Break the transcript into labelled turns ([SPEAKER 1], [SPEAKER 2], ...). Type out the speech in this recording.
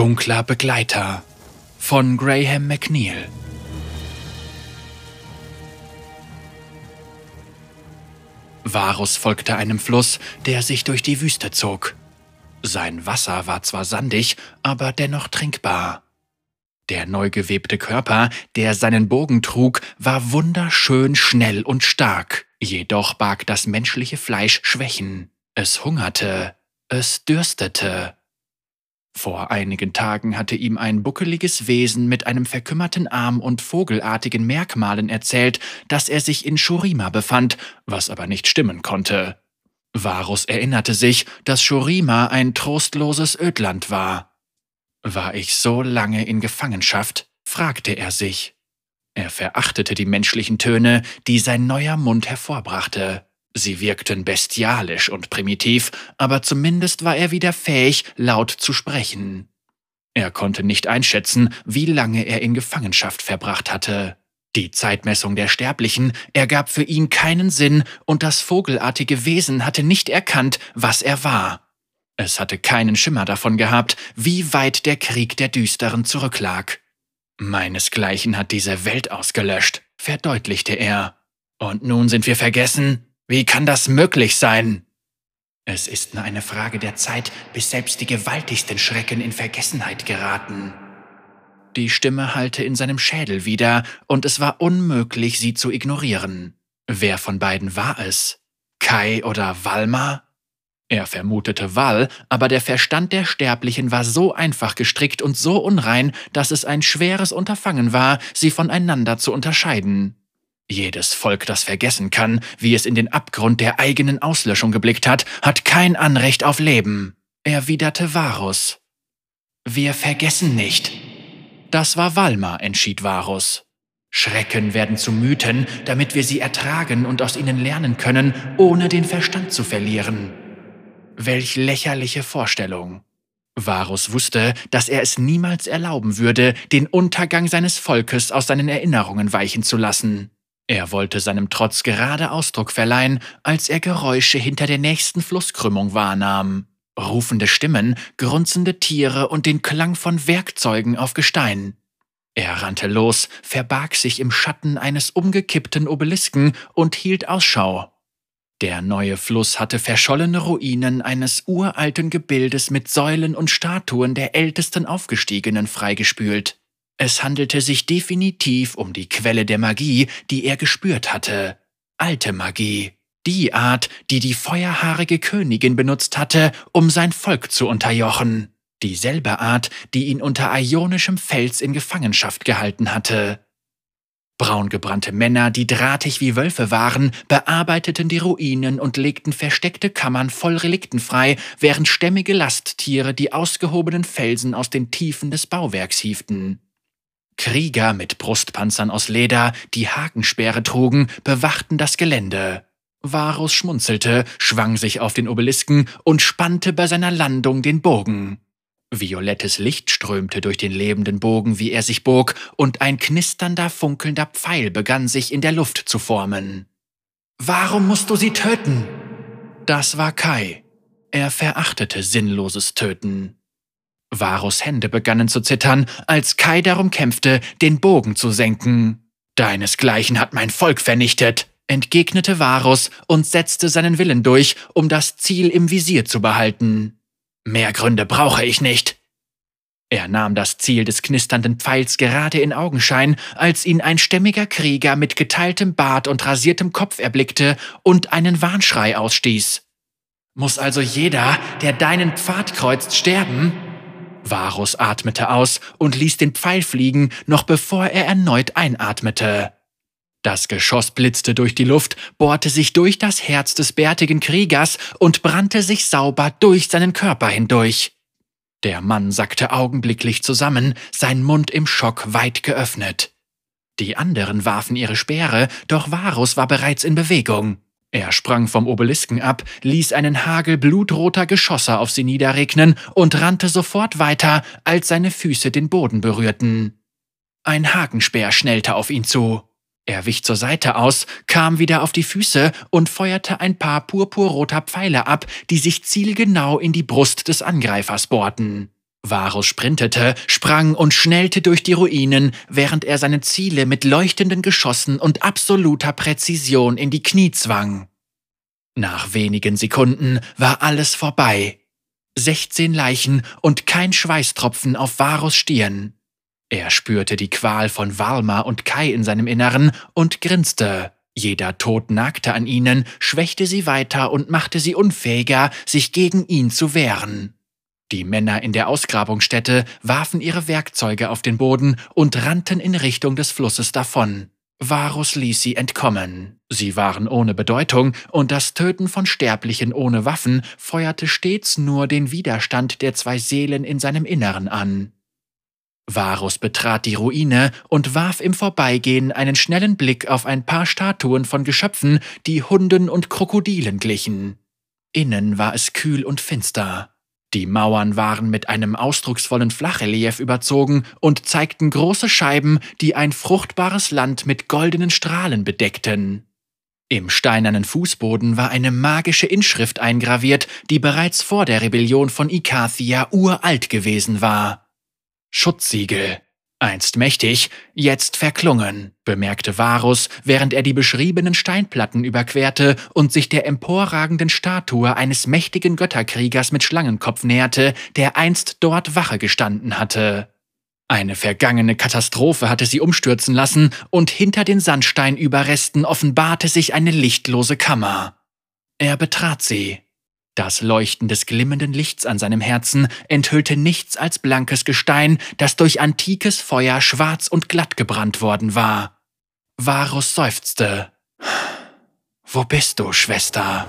[SPEAKER 1] Dunkler Begleiter von Graham McNeil. Varus folgte einem Fluss, der sich durch die Wüste zog. Sein Wasser war zwar sandig, aber dennoch trinkbar. Der neu gewebte Körper, der seinen Bogen trug, war wunderschön schnell und stark, jedoch barg das menschliche Fleisch Schwächen. Es hungerte, es dürstete. Vor einigen Tagen hatte ihm ein buckeliges Wesen mit einem verkümmerten Arm und vogelartigen Merkmalen erzählt, dass er sich in Shurima befand, was aber nicht stimmen konnte. Varus erinnerte sich, dass Shurima ein trostloses Ödland war. War ich so lange in Gefangenschaft? fragte er sich. Er verachtete die menschlichen Töne, die sein neuer Mund hervorbrachte. Sie wirkten bestialisch und primitiv, aber zumindest war er wieder fähig, laut zu sprechen. Er konnte nicht einschätzen, wie lange er in Gefangenschaft verbracht hatte. Die Zeitmessung der Sterblichen ergab für ihn keinen Sinn und das vogelartige Wesen hatte nicht erkannt, was er war. Es hatte keinen Schimmer davon gehabt, wie weit der Krieg der Düsteren zurücklag. Meinesgleichen hat diese Welt ausgelöscht, verdeutlichte er. Und nun sind wir vergessen? Wie kann das möglich sein? Es ist nur eine Frage der Zeit, bis selbst die gewaltigsten Schrecken in Vergessenheit geraten. Die Stimme hallte in seinem Schädel wieder, und es war unmöglich, sie zu ignorieren. Wer von beiden war es? Kai oder Walmar? Er vermutete Wall, aber der Verstand der Sterblichen war so einfach gestrickt und so unrein, dass es ein schweres Unterfangen war, sie voneinander zu unterscheiden. Jedes Volk, das vergessen kann, wie es in den Abgrund der eigenen Auslöschung geblickt hat, hat kein Anrecht auf Leben, erwiderte Varus. Wir vergessen nicht, das war Walmar, entschied Varus. Schrecken werden zu Mythen, damit wir sie ertragen und aus ihnen lernen können, ohne den Verstand zu verlieren. Welch lächerliche Vorstellung. Varus wusste, dass er es niemals erlauben würde, den Untergang seines Volkes aus seinen Erinnerungen weichen zu lassen. Er wollte seinem Trotz gerade Ausdruck verleihen, als er Geräusche hinter der nächsten Flusskrümmung wahrnahm rufende Stimmen, grunzende Tiere und den Klang von Werkzeugen auf Gestein. Er rannte los, verbarg sich im Schatten eines umgekippten Obelisken und hielt Ausschau. Der neue Fluss hatte verschollene Ruinen eines uralten Gebildes mit Säulen und Statuen der ältesten Aufgestiegenen freigespült. Es handelte sich definitiv um die Quelle der Magie, die er gespürt hatte. Alte Magie. Die Art, die die feuerhaarige Königin benutzt hatte, um sein Volk zu unterjochen. Dieselbe Art, die ihn unter ionischem Fels in Gefangenschaft gehalten hatte. Braungebrannte Männer, die drahtig wie Wölfe waren, bearbeiteten die Ruinen und legten versteckte Kammern voll Relikten frei, während stämmige Lasttiere die ausgehobenen Felsen aus den Tiefen des Bauwerks hieften. Krieger mit Brustpanzern aus Leder, die Hakensperre trugen, bewachten das Gelände. Varus schmunzelte, schwang sich auf den Obelisken und spannte bei seiner Landung den Bogen. Violettes Licht strömte durch den lebenden Bogen, wie er sich bog, und ein knisternder, funkelnder Pfeil begann sich in der Luft zu formen. Warum musst du sie töten? Das war Kai. Er verachtete sinnloses Töten. Varus Hände begannen zu zittern, als Kai darum kämpfte, den Bogen zu senken. Deinesgleichen hat mein Volk vernichtet, entgegnete Varus und setzte seinen Willen durch, um das Ziel im Visier zu behalten. Mehr Gründe brauche ich nicht. Er nahm das Ziel des knisternden Pfeils gerade in Augenschein, als ihn ein stämmiger Krieger mit geteiltem Bart und rasiertem Kopf erblickte und einen Warnschrei ausstieß. Muss also jeder, der deinen Pfad kreuzt, sterben? Varus atmete aus und ließ den Pfeil fliegen, noch bevor er erneut einatmete. Das Geschoss blitzte durch die Luft, bohrte sich durch das Herz des bärtigen Kriegers und brannte sich sauber durch seinen Körper hindurch. Der Mann sackte augenblicklich zusammen, sein Mund im Schock weit geöffnet. Die anderen warfen ihre Speere, doch Varus war bereits in Bewegung. Er sprang vom Obelisken ab, ließ einen Hagel blutroter Geschosse auf sie niederregnen und rannte sofort weiter, als seine Füße den Boden berührten. Ein Hakenspeer schnellte auf ihn zu. Er wich zur Seite aus, kam wieder auf die Füße und feuerte ein paar purpurroter Pfeile ab, die sich zielgenau in die Brust des Angreifers bohrten. Varus sprintete, sprang und schnellte durch die Ruinen, während er seine Ziele mit leuchtenden Geschossen und absoluter Präzision in die Knie zwang. Nach wenigen Sekunden war alles vorbei. 16 Leichen und kein Schweißtropfen auf Varus Stirn. Er spürte die Qual von Valma und Kai in seinem Inneren und grinste. Jeder Tod nagte an ihnen, schwächte sie weiter und machte sie unfähiger, sich gegen ihn zu wehren. Die Männer in der Ausgrabungsstätte warfen ihre Werkzeuge auf den Boden und rannten in Richtung des Flusses davon. Varus ließ sie entkommen. Sie waren ohne Bedeutung, und das Töten von Sterblichen ohne Waffen feuerte stets nur den Widerstand der zwei Seelen in seinem Inneren an. Varus betrat die Ruine und warf im Vorbeigehen einen schnellen Blick auf ein paar Statuen von Geschöpfen, die Hunden und Krokodilen glichen. Innen war es kühl und finster. Die Mauern waren mit einem ausdrucksvollen Flachrelief überzogen und zeigten große Scheiben, die ein fruchtbares Land mit goldenen Strahlen bedeckten. Im steinernen Fußboden war eine magische Inschrift eingraviert, die bereits vor der Rebellion von Ikathia uralt gewesen war. Schutzsiegel. Einst mächtig, jetzt verklungen, bemerkte Varus, während er die beschriebenen Steinplatten überquerte und sich der emporragenden Statue eines mächtigen Götterkriegers mit Schlangenkopf näherte, der einst dort Wache gestanden hatte. Eine vergangene Katastrophe hatte sie umstürzen lassen, und hinter den Sandsteinüberresten offenbarte sich eine lichtlose Kammer. Er betrat sie. Das Leuchten des glimmenden Lichts an seinem Herzen enthüllte nichts als blankes Gestein, das durch antikes Feuer schwarz und glatt gebrannt worden war. Varus seufzte. Wo bist du, Schwester?